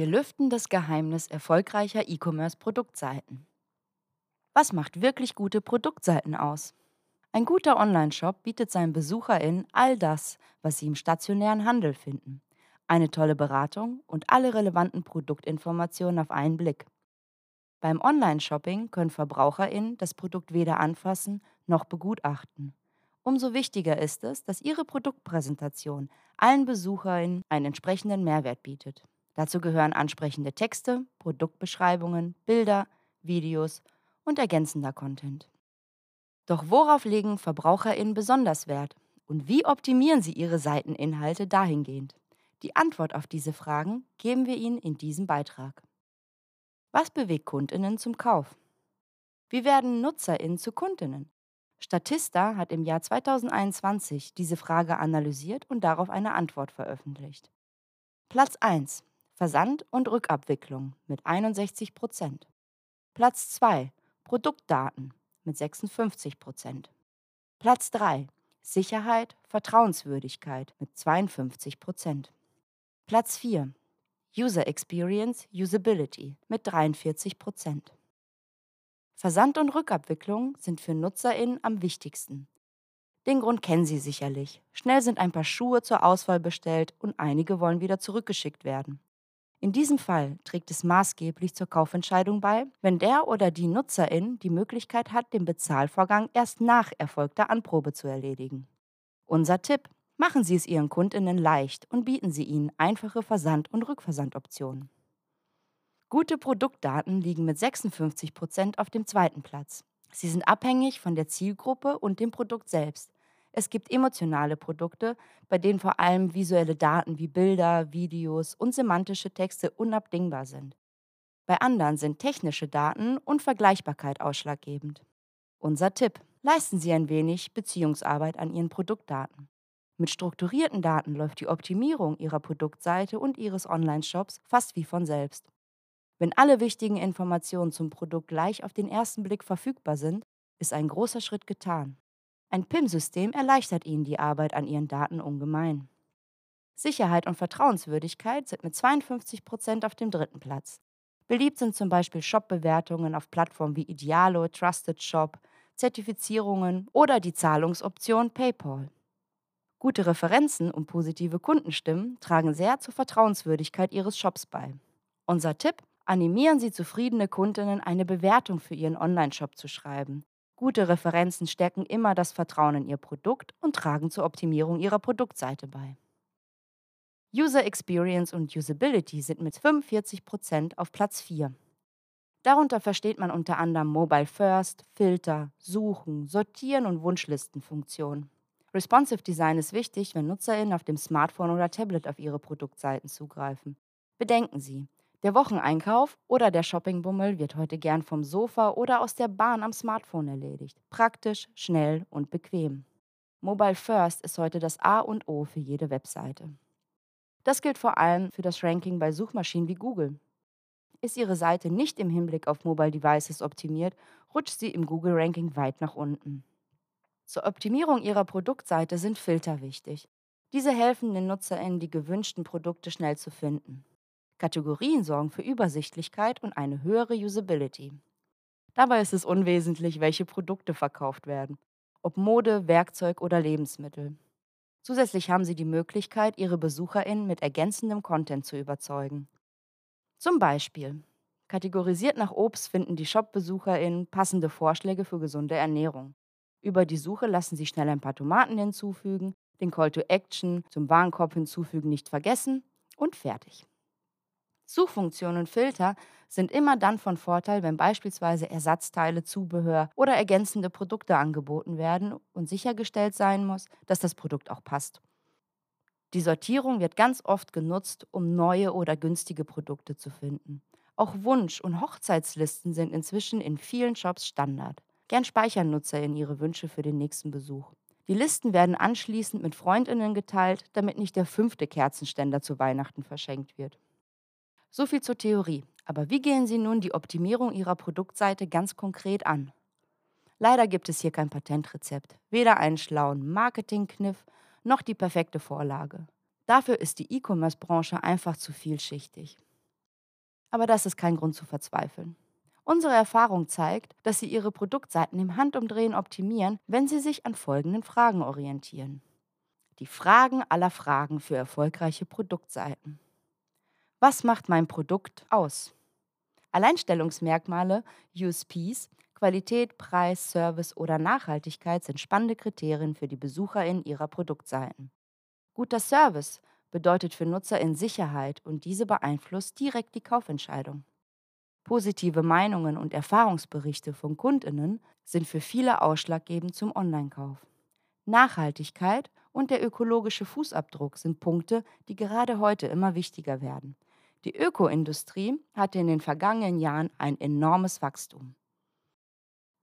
Wir lüften das Geheimnis erfolgreicher E-Commerce-Produktseiten. Was macht wirklich gute Produktseiten aus? Ein guter Online-Shop bietet seinen BesucherInnen all das, was sie im stationären Handel finden. Eine tolle Beratung und alle relevanten Produktinformationen auf einen Blick. Beim Online-Shopping können VerbraucherInnen das Produkt weder anfassen noch begutachten. Umso wichtiger ist es, dass Ihre Produktpräsentation allen BesucherInnen einen entsprechenden Mehrwert bietet. Dazu gehören ansprechende Texte, Produktbeschreibungen, Bilder, Videos und ergänzender Content. Doch worauf legen VerbraucherInnen besonders Wert? Und wie optimieren sie ihre Seiteninhalte dahingehend? Die Antwort auf diese Fragen geben wir Ihnen in diesem Beitrag. Was bewegt KundInnen zum Kauf? Wie werden NutzerInnen zu KundInnen? Statista hat im Jahr 2021 diese Frage analysiert und darauf eine Antwort veröffentlicht. Platz 1. Versand und Rückabwicklung mit 61 Prozent. Platz 2. Produktdaten mit 56 Prozent. Platz 3. Sicherheit, Vertrauenswürdigkeit mit 52 Prozent. Platz 4. User Experience, Usability mit 43 Prozent. Versand und Rückabwicklung sind für NutzerInnen am wichtigsten. Den Grund kennen Sie sicherlich. Schnell sind ein paar Schuhe zur Auswahl bestellt und einige wollen wieder zurückgeschickt werden. In diesem Fall trägt es maßgeblich zur Kaufentscheidung bei, wenn der oder die Nutzerin die Möglichkeit hat, den Bezahlvorgang erst nach erfolgter Anprobe zu erledigen. Unser Tipp: Machen Sie es Ihren Kundinnen leicht und bieten Sie ihnen einfache Versand- und Rückversandoptionen. Gute Produktdaten liegen mit 56 Prozent auf dem zweiten Platz. Sie sind abhängig von der Zielgruppe und dem Produkt selbst. Es gibt emotionale Produkte, bei denen vor allem visuelle Daten wie Bilder, Videos und semantische Texte unabdingbar sind. Bei anderen sind technische Daten und Vergleichbarkeit ausschlaggebend. Unser Tipp. Leisten Sie ein wenig Beziehungsarbeit an Ihren Produktdaten. Mit strukturierten Daten läuft die Optimierung Ihrer Produktseite und Ihres Online-Shops fast wie von selbst. Wenn alle wichtigen Informationen zum Produkt gleich auf den ersten Blick verfügbar sind, ist ein großer Schritt getan. Ein PIM-System erleichtert Ihnen die Arbeit an Ihren Daten ungemein. Sicherheit und Vertrauenswürdigkeit sind mit 52 Prozent auf dem dritten Platz. Beliebt sind zum Beispiel Shop-Bewertungen auf Plattformen wie Idealo, Trusted Shop, Zertifizierungen oder die Zahlungsoption PayPal. Gute Referenzen und positive Kundenstimmen tragen sehr zur Vertrauenswürdigkeit Ihres Shops bei. Unser Tipp: Animieren Sie zufriedene Kundinnen, eine Bewertung für Ihren Online-Shop zu schreiben. Gute Referenzen stärken immer das Vertrauen in Ihr Produkt und tragen zur Optimierung Ihrer Produktseite bei. User Experience und Usability sind mit 45% auf Platz 4. Darunter versteht man unter anderem Mobile First, Filter, Suchen, Sortieren und Wunschlistenfunktionen. Responsive Design ist wichtig, wenn NutzerInnen auf dem Smartphone oder Tablet auf ihre Produktseiten zugreifen. Bedenken Sie, der Wocheneinkauf oder der Shoppingbummel wird heute gern vom Sofa oder aus der Bahn am Smartphone erledigt. Praktisch, schnell und bequem. Mobile First ist heute das A und O für jede Webseite. Das gilt vor allem für das Ranking bei Suchmaschinen wie Google. Ist Ihre Seite nicht im Hinblick auf Mobile Devices optimiert, rutscht sie im Google-Ranking weit nach unten. Zur Optimierung Ihrer Produktseite sind Filter wichtig. Diese helfen den NutzerInnen, die gewünschten Produkte schnell zu finden. Kategorien sorgen für Übersichtlichkeit und eine höhere Usability. Dabei ist es unwesentlich, welche Produkte verkauft werden, ob Mode, Werkzeug oder Lebensmittel. Zusätzlich haben Sie die Möglichkeit, Ihre BesucherInnen mit ergänzendem Content zu überzeugen. Zum Beispiel: Kategorisiert nach Obst finden die Shop-BesucherInnen passende Vorschläge für gesunde Ernährung. Über die Suche lassen Sie schnell ein paar Tomaten hinzufügen, den Call to Action zum Warenkorb hinzufügen nicht vergessen und fertig. Suchfunktionen und Filter sind immer dann von Vorteil, wenn beispielsweise Ersatzteile, Zubehör oder ergänzende Produkte angeboten werden und sichergestellt sein muss, dass das Produkt auch passt. Die Sortierung wird ganz oft genutzt, um neue oder günstige Produkte zu finden. Auch Wunsch- und Hochzeitslisten sind inzwischen in vielen Shops Standard. Gern speichern Nutzer in ihre Wünsche für den nächsten Besuch. Die Listen werden anschließend mit Freundinnen geteilt, damit nicht der fünfte Kerzenständer zu Weihnachten verschenkt wird. So viel zur Theorie. Aber wie gehen Sie nun die Optimierung Ihrer Produktseite ganz konkret an? Leider gibt es hier kein Patentrezept, weder einen schlauen Marketingkniff noch die perfekte Vorlage. Dafür ist die E-Commerce-Branche einfach zu vielschichtig. Aber das ist kein Grund zu verzweifeln. Unsere Erfahrung zeigt, dass Sie Ihre Produktseiten im Handumdrehen optimieren, wenn Sie sich an folgenden Fragen orientieren. Die Fragen aller Fragen für erfolgreiche Produktseiten. Was macht mein Produkt aus? Alleinstellungsmerkmale, USPs, Qualität, Preis, Service oder Nachhaltigkeit sind spannende Kriterien für die BesucherInnen Ihrer Produktseiten. Guter Service bedeutet für NutzerInnen Sicherheit und diese beeinflusst direkt die Kaufentscheidung. Positive Meinungen und Erfahrungsberichte von KundInnen sind für viele ausschlaggebend zum Online-Kauf. Nachhaltigkeit und der ökologische Fußabdruck sind Punkte, die gerade heute immer wichtiger werden. Die Ökoindustrie hatte in den vergangenen Jahren ein enormes Wachstum.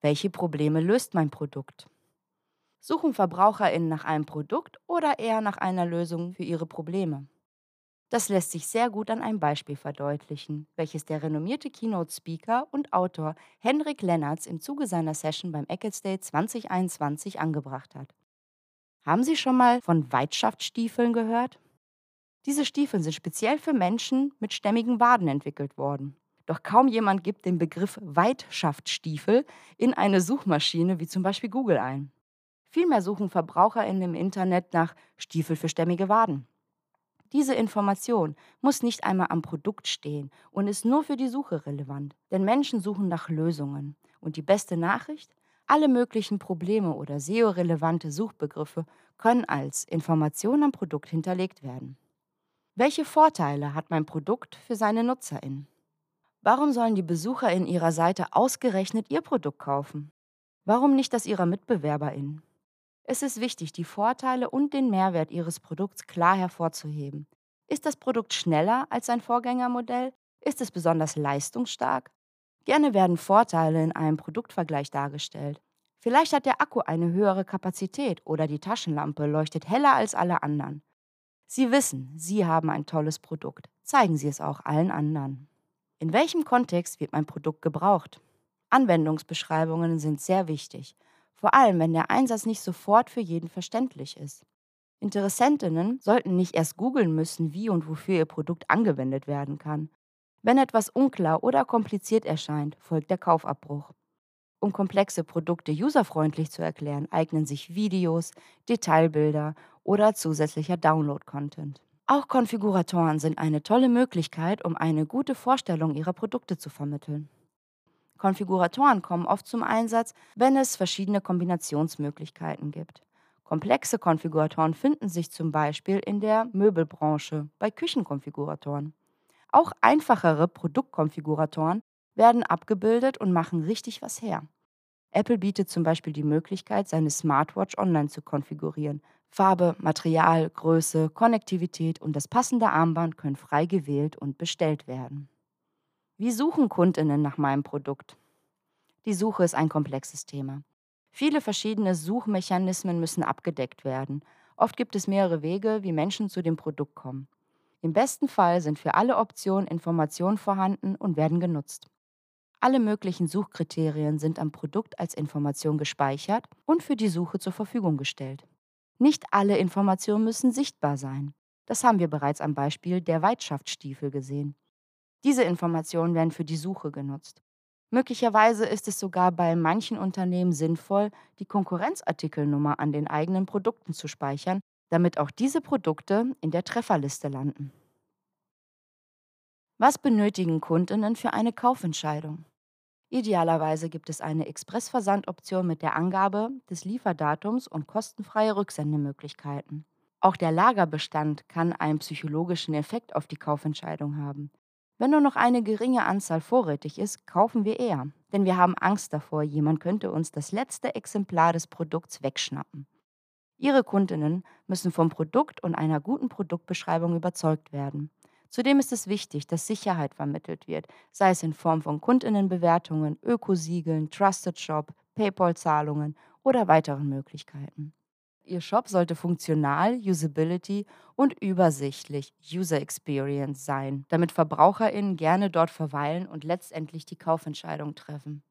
Welche Probleme löst mein Produkt? Suchen VerbraucherInnen nach einem Produkt oder eher nach einer Lösung für ihre Probleme? Das lässt sich sehr gut an einem Beispiel verdeutlichen, welches der renommierte Keynote-Speaker und Autor Henrik Lennertz im Zuge seiner Session beim Ecclesdale 2021 angebracht hat. Haben Sie schon mal von Weitschaftsstiefeln gehört? Diese Stiefel sind speziell für Menschen mit stämmigen Waden entwickelt worden. Doch kaum jemand gibt den Begriff Weitschaftsstiefel in eine Suchmaschine wie zum Beispiel Google ein. Vielmehr suchen VerbraucherInnen im Internet nach Stiefel für stämmige Waden. Diese Information muss nicht einmal am Produkt stehen und ist nur für die Suche relevant, denn Menschen suchen nach Lösungen. Und die beste Nachricht? Alle möglichen Probleme oder SEO-relevante Suchbegriffe können als Information am Produkt hinterlegt werden. Welche Vorteile hat mein Produkt für seine NutzerInnen? Warum sollen die Besucher in ihrer Seite ausgerechnet ihr Produkt kaufen? Warum nicht das ihrer MitbewerberInnen? Es ist wichtig, die Vorteile und den Mehrwert ihres Produkts klar hervorzuheben. Ist das Produkt schneller als sein Vorgängermodell? Ist es besonders leistungsstark? Gerne werden Vorteile in einem Produktvergleich dargestellt. Vielleicht hat der Akku eine höhere Kapazität oder die Taschenlampe leuchtet heller als alle anderen. Sie wissen, Sie haben ein tolles Produkt. Zeigen Sie es auch allen anderen. In welchem Kontext wird mein Produkt gebraucht? Anwendungsbeschreibungen sind sehr wichtig, vor allem wenn der Einsatz nicht sofort für jeden verständlich ist. Interessentinnen sollten nicht erst googeln müssen, wie und wofür ihr Produkt angewendet werden kann. Wenn etwas unklar oder kompliziert erscheint, folgt der Kaufabbruch. Um komplexe Produkte userfreundlich zu erklären, eignen sich Videos, Detailbilder oder zusätzlicher Download-Content. Auch Konfiguratoren sind eine tolle Möglichkeit, um eine gute Vorstellung ihrer Produkte zu vermitteln. Konfiguratoren kommen oft zum Einsatz, wenn es verschiedene Kombinationsmöglichkeiten gibt. Komplexe Konfiguratoren finden sich zum Beispiel in der Möbelbranche bei Küchenkonfiguratoren. Auch einfachere Produktkonfiguratoren werden abgebildet und machen richtig was her. Apple bietet zum Beispiel die Möglichkeit, seine Smartwatch online zu konfigurieren, Farbe, Material, Größe, Konnektivität und das passende Armband können frei gewählt und bestellt werden. Wie suchen Kundinnen nach meinem Produkt? Die Suche ist ein komplexes Thema. Viele verschiedene Suchmechanismen müssen abgedeckt werden. Oft gibt es mehrere Wege, wie Menschen zu dem Produkt kommen. Im besten Fall sind für alle Optionen Informationen vorhanden und werden genutzt. Alle möglichen Suchkriterien sind am Produkt als Information gespeichert und für die Suche zur Verfügung gestellt. Nicht alle Informationen müssen sichtbar sein. Das haben wir bereits am Beispiel der Weitschaftsstiefel gesehen. Diese Informationen werden für die Suche genutzt. Möglicherweise ist es sogar bei manchen Unternehmen sinnvoll, die Konkurrenzartikelnummer an den eigenen Produkten zu speichern, damit auch diese Produkte in der Trefferliste landen. Was benötigen Kundinnen für eine Kaufentscheidung? Idealerweise gibt es eine Expressversandoption mit der Angabe des Lieferdatums und kostenfreie Rücksendemöglichkeiten. Auch der Lagerbestand kann einen psychologischen Effekt auf die Kaufentscheidung haben. Wenn nur noch eine geringe Anzahl vorrätig ist, kaufen wir eher, denn wir haben Angst davor, jemand könnte uns das letzte Exemplar des Produkts wegschnappen. Ihre Kundinnen müssen vom Produkt und einer guten Produktbeschreibung überzeugt werden. Zudem ist es wichtig, dass Sicherheit vermittelt wird, sei es in Form von Kundinnenbewertungen, Ökosiegeln, Trusted Shop, PayPal-Zahlungen oder weiteren Möglichkeiten. Ihr Shop sollte funktional, Usability und übersichtlich User Experience sein, damit VerbraucherInnen gerne dort verweilen und letztendlich die Kaufentscheidung treffen.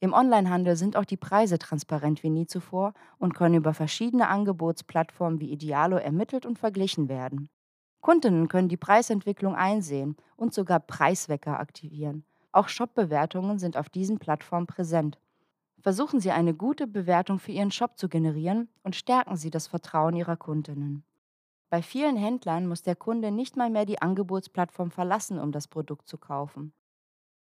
Im Onlinehandel sind auch die Preise transparent wie nie zuvor und können über verschiedene Angebotsplattformen wie Idealo ermittelt und verglichen werden. Kundinnen können die Preisentwicklung einsehen und sogar Preiswecker aktivieren. Auch Shop-Bewertungen sind auf diesen Plattformen präsent. Versuchen Sie eine gute Bewertung für Ihren Shop zu generieren und stärken Sie das Vertrauen Ihrer Kundinnen. Bei vielen Händlern muss der Kunde nicht mal mehr die Angebotsplattform verlassen, um das Produkt zu kaufen.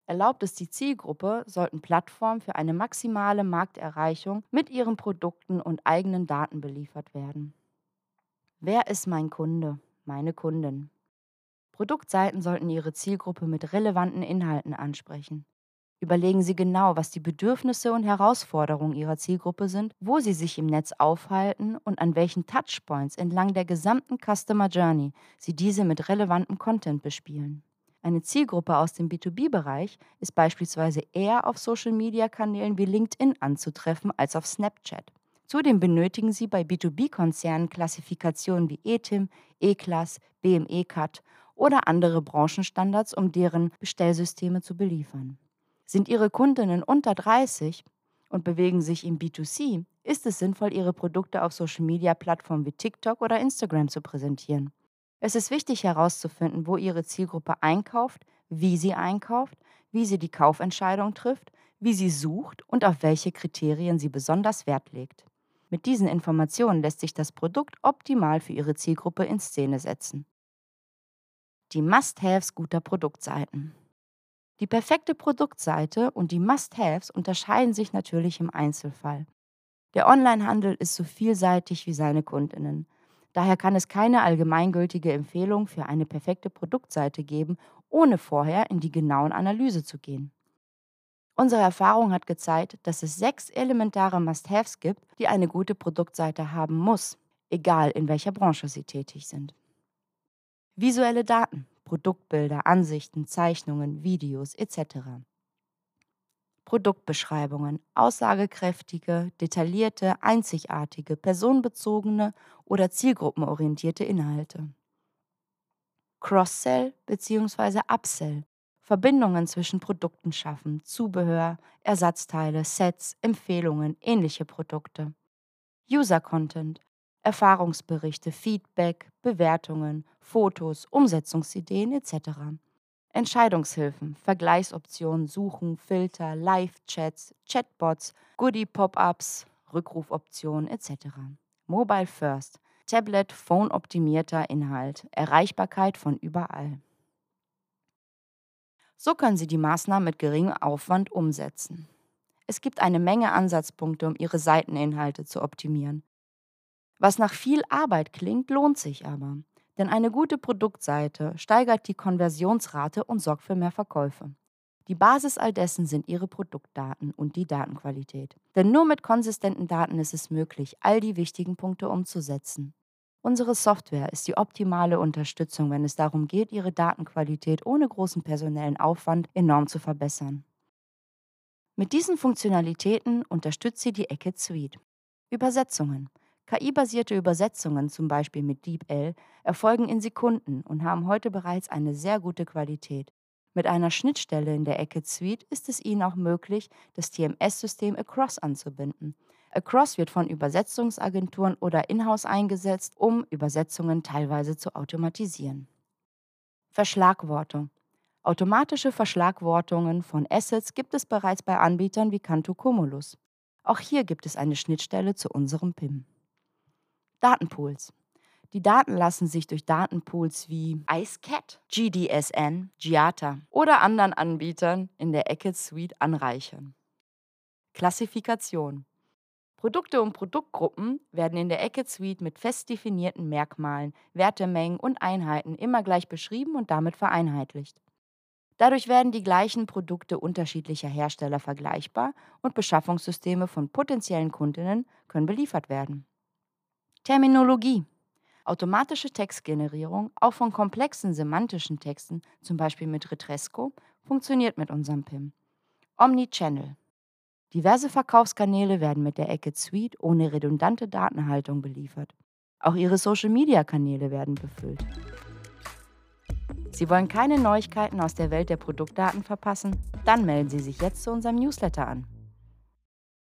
Erlaubt es die Zielgruppe, sollten Plattformen für eine maximale Markterreichung mit ihren Produkten und eigenen Daten beliefert werden. Wer ist mein Kunde? Meine Kundin. Produktseiten sollten ihre Zielgruppe mit relevanten Inhalten ansprechen. Überlegen Sie genau, was die Bedürfnisse und Herausforderungen Ihrer Zielgruppe sind, wo sie sich im Netz aufhalten und an welchen Touchpoints entlang der gesamten Customer Journey Sie diese mit relevantem Content bespielen. Eine Zielgruppe aus dem B2B-Bereich ist beispielsweise eher auf Social-Media-Kanälen wie LinkedIn anzutreffen als auf Snapchat. Zudem benötigen Sie bei B2B-Konzernen Klassifikationen wie ETIM, E-Class, BME-CAT oder andere Branchenstandards, um deren Bestellsysteme zu beliefern. Sind Ihre Kundinnen unter 30 und bewegen sich im B2C, ist es sinnvoll, Ihre Produkte auf Social-Media-Plattformen wie TikTok oder Instagram zu präsentieren. Es ist wichtig herauszufinden, wo Ihre Zielgruppe einkauft, wie sie einkauft, wie sie die Kaufentscheidung trifft, wie sie sucht und auf welche Kriterien sie besonders Wert legt. Mit diesen Informationen lässt sich das Produkt optimal für Ihre Zielgruppe in Szene setzen. Die Must-Haves guter Produktseiten. Die perfekte Produktseite und die Must-Haves unterscheiden sich natürlich im Einzelfall. Der Onlinehandel ist so vielseitig wie seine Kundinnen. Daher kann es keine allgemeingültige Empfehlung für eine perfekte Produktseite geben, ohne vorher in die genauen Analyse zu gehen. Unsere Erfahrung hat gezeigt, dass es sechs elementare Must-Haves gibt, die eine gute Produktseite haben muss, egal in welcher Branche sie tätig sind. Visuelle Daten. Produktbilder, Ansichten, Zeichnungen, Videos etc. Produktbeschreibungen, aussagekräftige, detaillierte, einzigartige, personenbezogene oder zielgruppenorientierte Inhalte. Cross-Sell bzw. Upsell, Verbindungen zwischen Produkten schaffen, Zubehör, Ersatzteile, Sets, Empfehlungen, ähnliche Produkte. User-Content, Erfahrungsberichte, Feedback, Bewertungen, Fotos, Umsetzungsideen etc. Entscheidungshilfen, Vergleichsoptionen, Suchen, Filter, Live-Chats, Chatbots, Goodie-Pop-ups, Rückrufoptionen etc. Mobile First, Tablet, Phone-optimierter Inhalt, Erreichbarkeit von überall. So können Sie die Maßnahmen mit geringem Aufwand umsetzen. Es gibt eine Menge Ansatzpunkte, um Ihre Seiteninhalte zu optimieren. Was nach viel Arbeit klingt, lohnt sich aber. Denn eine gute Produktseite steigert die Konversionsrate und sorgt für mehr Verkäufe. Die Basis all dessen sind Ihre Produktdaten und die Datenqualität. Denn nur mit konsistenten Daten ist es möglich, all die wichtigen Punkte umzusetzen. Unsere Software ist die optimale Unterstützung, wenn es darum geht, Ihre Datenqualität ohne großen personellen Aufwand enorm zu verbessern. Mit diesen Funktionalitäten unterstützt sie die Ecke Suite. Übersetzungen. KI-basierte Übersetzungen, zum Beispiel mit DeepL, erfolgen in Sekunden und haben heute bereits eine sehr gute Qualität. Mit einer Schnittstelle in der Ecke Suite ist es Ihnen auch möglich, das TMS-System Across anzubinden. Across wird von Übersetzungsagenturen oder in-house eingesetzt, um Übersetzungen teilweise zu automatisieren. Verschlagwortung. Automatische Verschlagwortungen von Assets gibt es bereits bei Anbietern wie Cantu Cumulus. Auch hier gibt es eine Schnittstelle zu unserem PIM. Datenpools. Die Daten lassen sich durch Datenpools wie IceCat, GDSN, Giata oder anderen Anbietern in der Ecke Suite anreichern. Klassifikation. Produkte und Produktgruppen werden in der Ecke Suite mit fest definierten Merkmalen, Wertemengen und Einheiten immer gleich beschrieben und damit vereinheitlicht. Dadurch werden die gleichen Produkte unterschiedlicher Hersteller vergleichbar und Beschaffungssysteme von potenziellen Kundinnen können beliefert werden. Terminologie. Automatische Textgenerierung, auch von komplexen semantischen Texten, zum Beispiel mit Retresco, funktioniert mit unserem PIM. Omnichannel. Diverse Verkaufskanäle werden mit der Ecke Suite ohne redundante Datenhaltung beliefert. Auch Ihre Social-Media-Kanäle werden befüllt. Sie wollen keine Neuigkeiten aus der Welt der Produktdaten verpassen? Dann melden Sie sich jetzt zu unserem Newsletter an.